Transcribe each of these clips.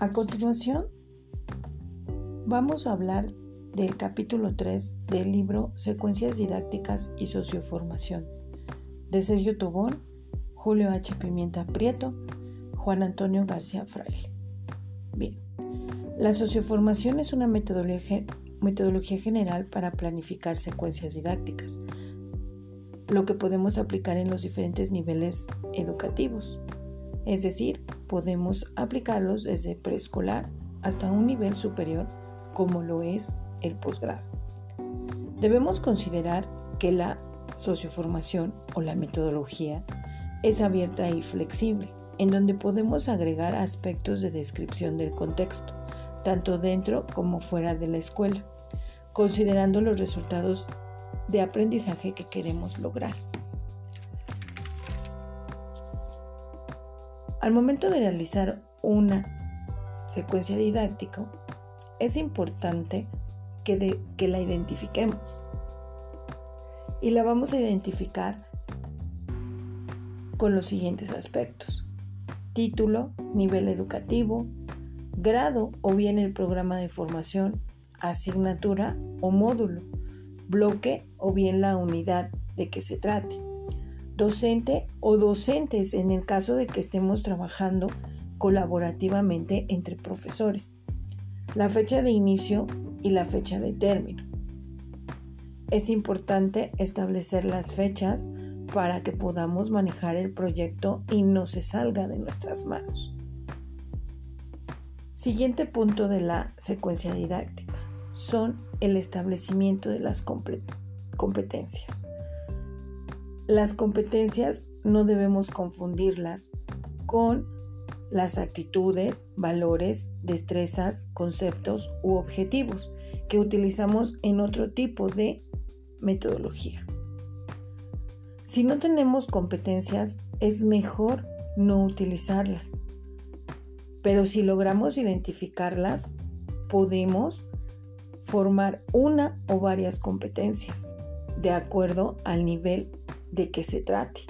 A continuación, vamos a hablar del capítulo 3 del libro Secuencias didácticas y socioformación de Sergio Tobón, Julio H. Pimienta Prieto, Juan Antonio García Fraile. Bien, la socioformación es una metodología, metodología general para planificar secuencias didácticas, lo que podemos aplicar en los diferentes niveles educativos. Es decir, podemos aplicarlos desde preescolar hasta un nivel superior como lo es el posgrado. Debemos considerar que la socioformación o la metodología es abierta y flexible, en donde podemos agregar aspectos de descripción del contexto, tanto dentro como fuera de la escuela, considerando los resultados de aprendizaje que queremos lograr. Al momento de realizar una secuencia didáctica, es importante que, la identifiquemos. Y la vamos a identificar con los siguientes aspectos. Título, nivel educativo, grado o bien el programa de formación, asignatura o módulo, bloque o bien la unidad de que se trate docente o docentes en el caso de que estemos trabajando colaborativamente entre profesores, la fecha de inicio y la fecha de término. Es importante establecer las fechas para que podamos manejar el proyecto y no se salga de nuestras manos. Siguiente punto de la secuencia didáctica son el establecimiento de las competencias. Las competencias no debemos confundirlas con las actitudes, valores, destrezas, conceptos u objetivos que utilizamos en otro tipo de metodología. Si no tenemos competencias, es mejor no utilizarlas. Pero si logramos identificarlas, podemos formar una o varias competencias de acuerdo al nivel de qué se trate,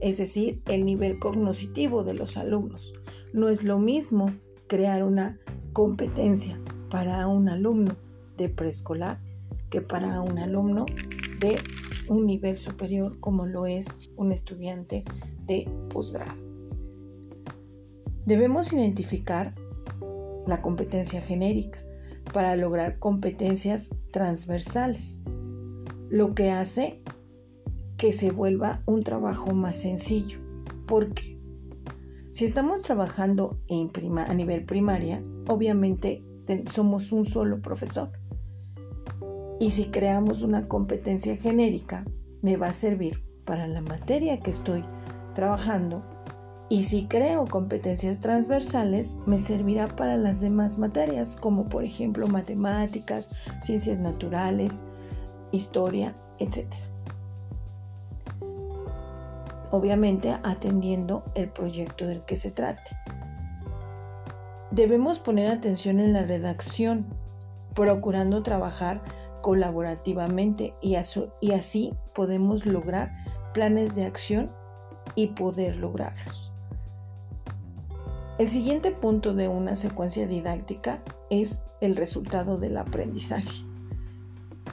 es decir, el nivel cognoscitivo de los alumnos. No es lo mismo crear una competencia para un alumno de preescolar que para un alumno de un nivel superior como lo es un estudiante de posgrado. Debemos identificar la competencia genérica para lograr competencias transversales, lo que hace que se vuelva un trabajo más sencillo. Porque si estamos trabajando a nivel primaria, obviamente somos un solo profesor. Y si creamos una competencia genérica, me va a servir para la materia que estoy trabajando. Y si creo competencias transversales, me servirá para las demás materias, como por ejemplo matemáticas, ciencias naturales, historia, etc obviamente atendiendo el proyecto del que se trate. Debemos poner atención en la redacción, procurando trabajar colaborativamente y, así podemos lograr planes de acción y poder lograrlos. El siguiente punto de una secuencia didáctica es el resultado del aprendizaje.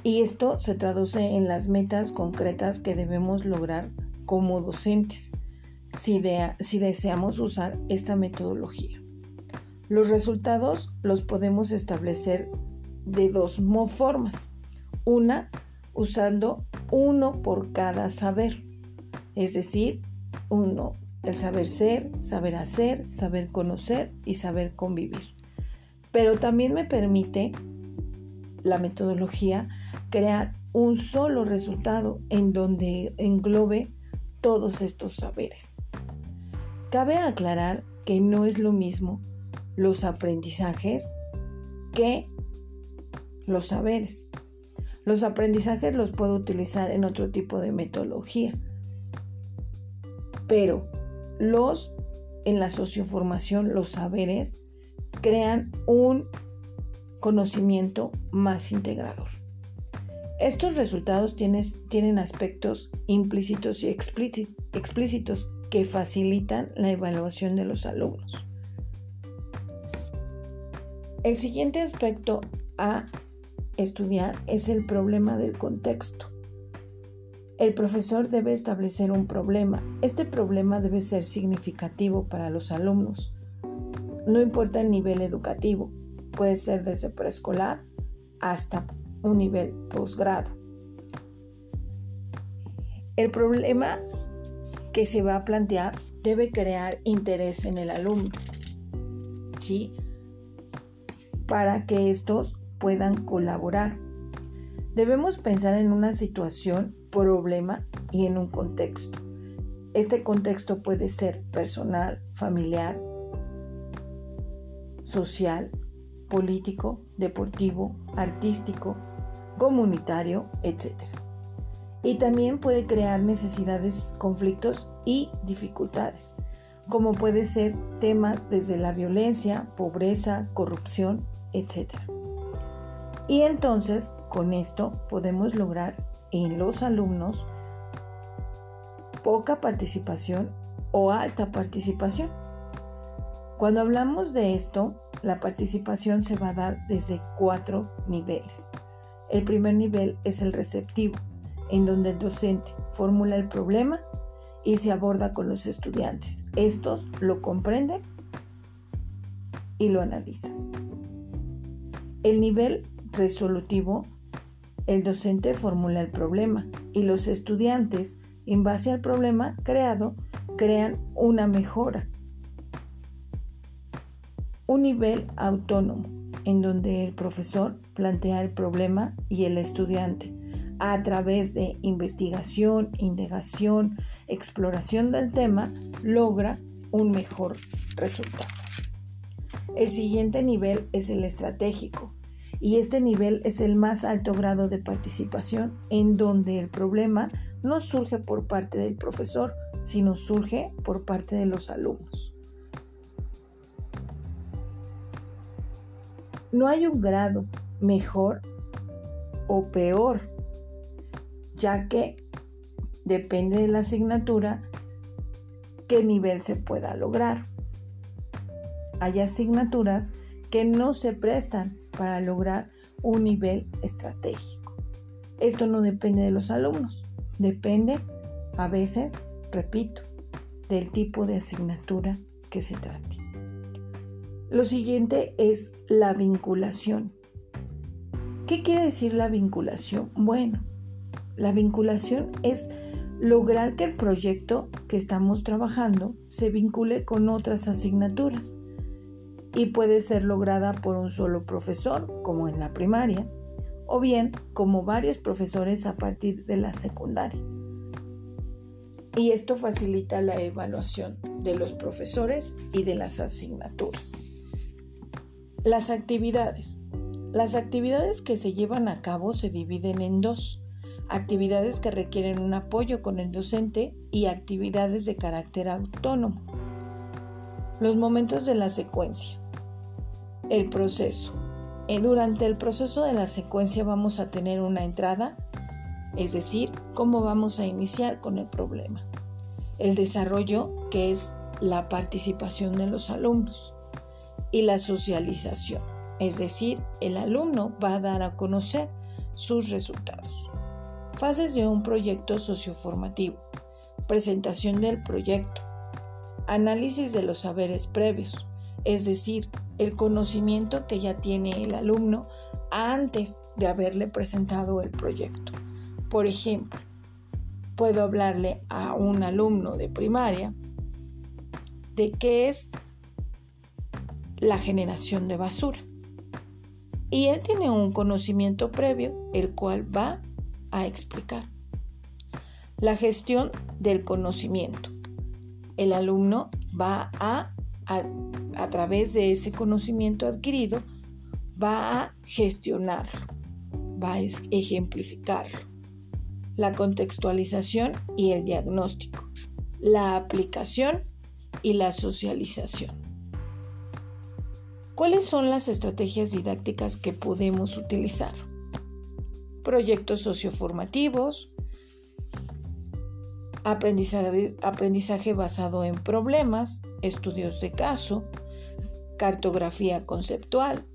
Y esto se traduce en las metas concretas que debemos lograr como docentes si, deseamos usar esta metodología. Los resultados los podemos establecer de dos formas. Una, usando uno por cada saber, es decir, uno, el saber ser, saber hacer, saber conocer y saber convivir. Pero también me permite la metodología crear un solo resultado en donde englobe todos estos saberes. Cabe aclarar que no es lo mismo los aprendizajes que los saberes. Los aprendizajes los puedo utilizar en otro tipo de metodología, pero los en la socioformación, los saberes crean un conocimiento más integrador. Estos resultados tienen aspectos implícitos y explícitos que facilitan la evaluación de los alumnos. El siguiente aspecto a estudiar es el problema del contexto. El profesor debe establecer un problema. Este problema debe ser significativo para los alumnos. No importa el nivel educativo, puede ser desde preescolar hasta un nivel posgrado. El problema que se va a plantear debe crear interés en el alumno, ¿sí? Para que estos puedan colaborar. Debemos pensar en una situación, problema y en un contexto. Este contexto puede ser personal, familiar, social, político, deportivo, artístico, comunitario, etc y también puede crear necesidades, conflictos y dificultades, como puede ser temas desde la violencia, pobreza, corrupción, etc. Y entonces con esto podemos lograr en los alumnos poca participación o alta participación. Cuando hablamos de esto, la participación se va a dar desde cuatro niveles. El primer nivel es el receptivo, en donde el docente formula el problema y se aborda con los estudiantes. Estos lo comprenden y lo analizan. El nivel resolutivo, el docente formula el problema y los estudiantes, en base al problema creado, crean una mejora. Un nivel autónomo, en donde el profesor plantea el problema y el estudiante a través de investigación, indagación, exploración del tema, logra un mejor resultado. El siguiente nivel es el estratégico y este nivel es el más alto grado de participación en donde el problema no surge por parte del profesor, sino surge por parte de los alumnos. No hay un grado mejor o peor ya que depende de la asignatura qué nivel se pueda lograr. Hay asignaturas que no se prestan para lograr un nivel estratégico. Esto no depende de los alumnos, depende a veces, repito, del tipo de asignatura que se trate. Lo siguiente es la vinculación. ¿Qué quiere decir la vinculación? Bueno, la vinculación es lograr que el proyecto que estamos trabajando se vincule con otras asignaturas y puede ser lograda por un solo profesor, como en la primaria, o bien como varios profesores a partir de la secundaria. Y esto facilita la evaluación de los profesores y de las asignaturas. Las actividades. Las actividades que se llevan a cabo se dividen en dos actividades que requieren un apoyo con el docente y actividades de carácter autónomo. Los momentos de la secuencia. El proceso. Eh, durante el proceso de la secuencia vamos a tener una entrada, es decir, cómo vamos a iniciar con el problema. El desarrollo, que es la participación de los alumnos. Y la socialización, es decir, el alumno va a dar a conocer sus resultados. Fases de un proyecto socioformativo. Presentación del proyecto. Análisis de los saberes previos, es decir, el conocimiento que ya tiene el alumno antes de haberle presentado el proyecto. Por ejemplo, puedo hablarle a un alumno de primaria de qué es la generación de basura. Y él tiene un conocimiento previo, el cual va a explicar. La gestión del conocimiento. El alumno va a, a, través de ese conocimiento adquirido, va a gestionarlo, va a ejemplificarlo. La contextualización y el diagnóstico. La aplicación y la socialización. ¿Cuáles son las estrategias didácticas que podemos utilizar? proyectos socioformativos, aprendizaje, aprendizaje basado en problemas, estudios de caso, cartografía conceptual,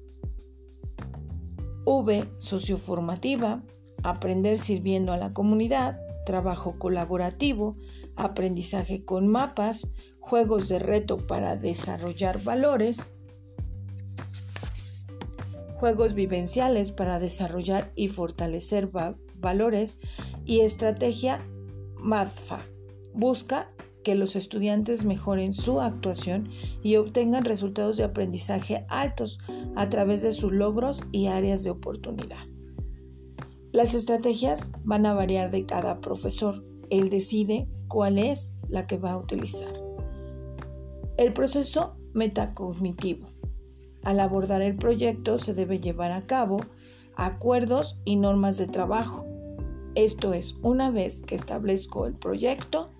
V, socioformativa, aprender sirviendo a la comunidad, trabajo colaborativo, aprendizaje con mapas, juegos de reto para desarrollar valores, juegos vivenciales para desarrollar y fortalecer valores y estrategia MADFA. Busca que los estudiantes mejoren su actuación y obtengan resultados de aprendizaje altos a través de sus logros y áreas de oportunidad. Las estrategias van a variar de cada profesor. Él decide cuál es la que va a utilizar. El proceso metacognitivo. Al abordar el proyecto se debe llevar a cabo acuerdos y normas de trabajo. Esto es, una vez que establezco el proyecto,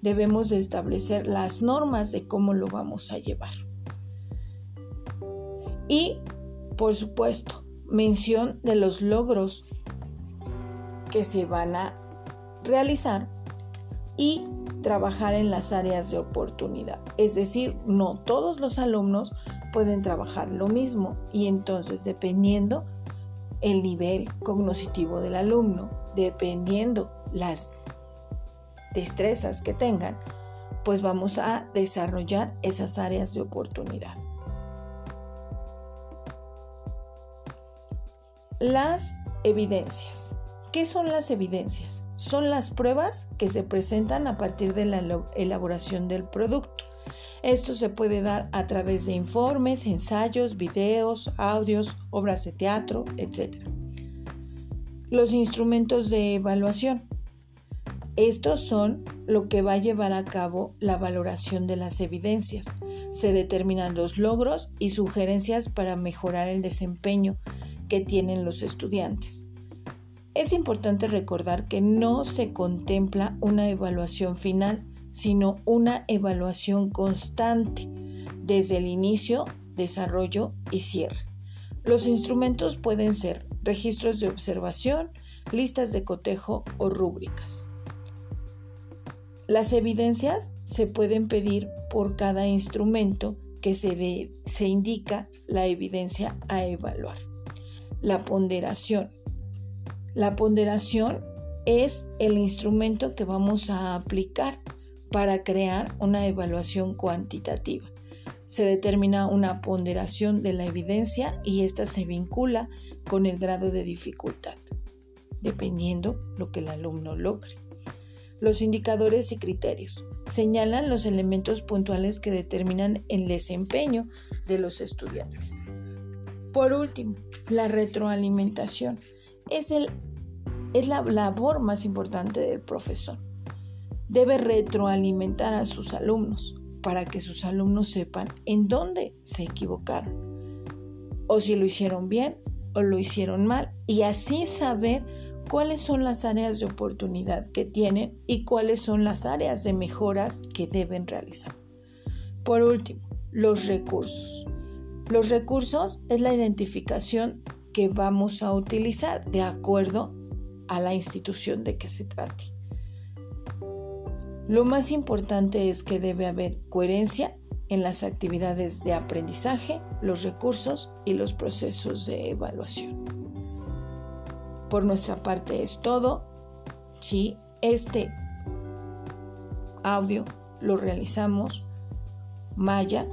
debemos de establecer las normas de cómo lo vamos a llevar. Y, por supuesto, mención de los logros que se van a realizar y trabajar en las áreas de oportunidad. Es decir, no todos los alumnos pueden trabajar lo mismo y entonces dependiendo el nivel cognitivo del alumno, dependiendo las destrezas que tengan, pues vamos a desarrollar esas áreas de oportunidad. Las evidencias. ¿Qué son las evidencias? Son las pruebas que se presentan a partir de la elaboración del producto. Esto se puede dar a través de informes, ensayos, videos, audios, obras de teatro, etc. Los instrumentos de evaluación. Estos son lo que va a llevar a cabo la valoración de las evidencias. Se determinan los logros y sugerencias para mejorar el desempeño que tienen los estudiantes. Es importante recordar que no se contempla una evaluación final, sino una evaluación constante desde el inicio, desarrollo y cierre. Los instrumentos pueden ser registros de observación, listas de cotejo o rúbricas. Las evidencias se pueden pedir por cada instrumento que se, se indica la evidencia a evaluar. La ponderación. La ponderación es el instrumento que vamos a aplicar para crear una evaluación cuantitativa. Se determina una ponderación de la evidencia y esta se vincula con el grado de dificultad, dependiendo lo que el alumno logre. Los indicadores y criterios señalan los elementos puntuales que determinan el desempeño de los estudiantes. Por último, la retroalimentación es, la labor más importante del profesor. Debe retroalimentar a sus alumnos para que sus alumnos sepan en dónde se equivocaron o si lo hicieron bien o lo hicieron mal y así saber cuáles son las áreas de oportunidad que tienen y cuáles son las áreas de mejoras que deben realizar. Por último, los recursos. Los recursos es la identificación que vamos a utilizar de acuerdo a la institución de que se trate. Lo más importante es que debe haber coherencia en las actividades de aprendizaje, los recursos y los procesos de evaluación. Por nuestra parte es todo. Si este audio lo realizamos Maya,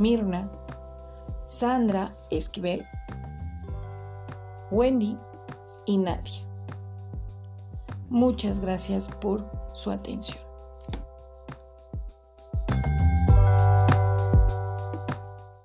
Mirna, Sandra Esquivel, Wendy y Nadia. Muchas gracias por su atención.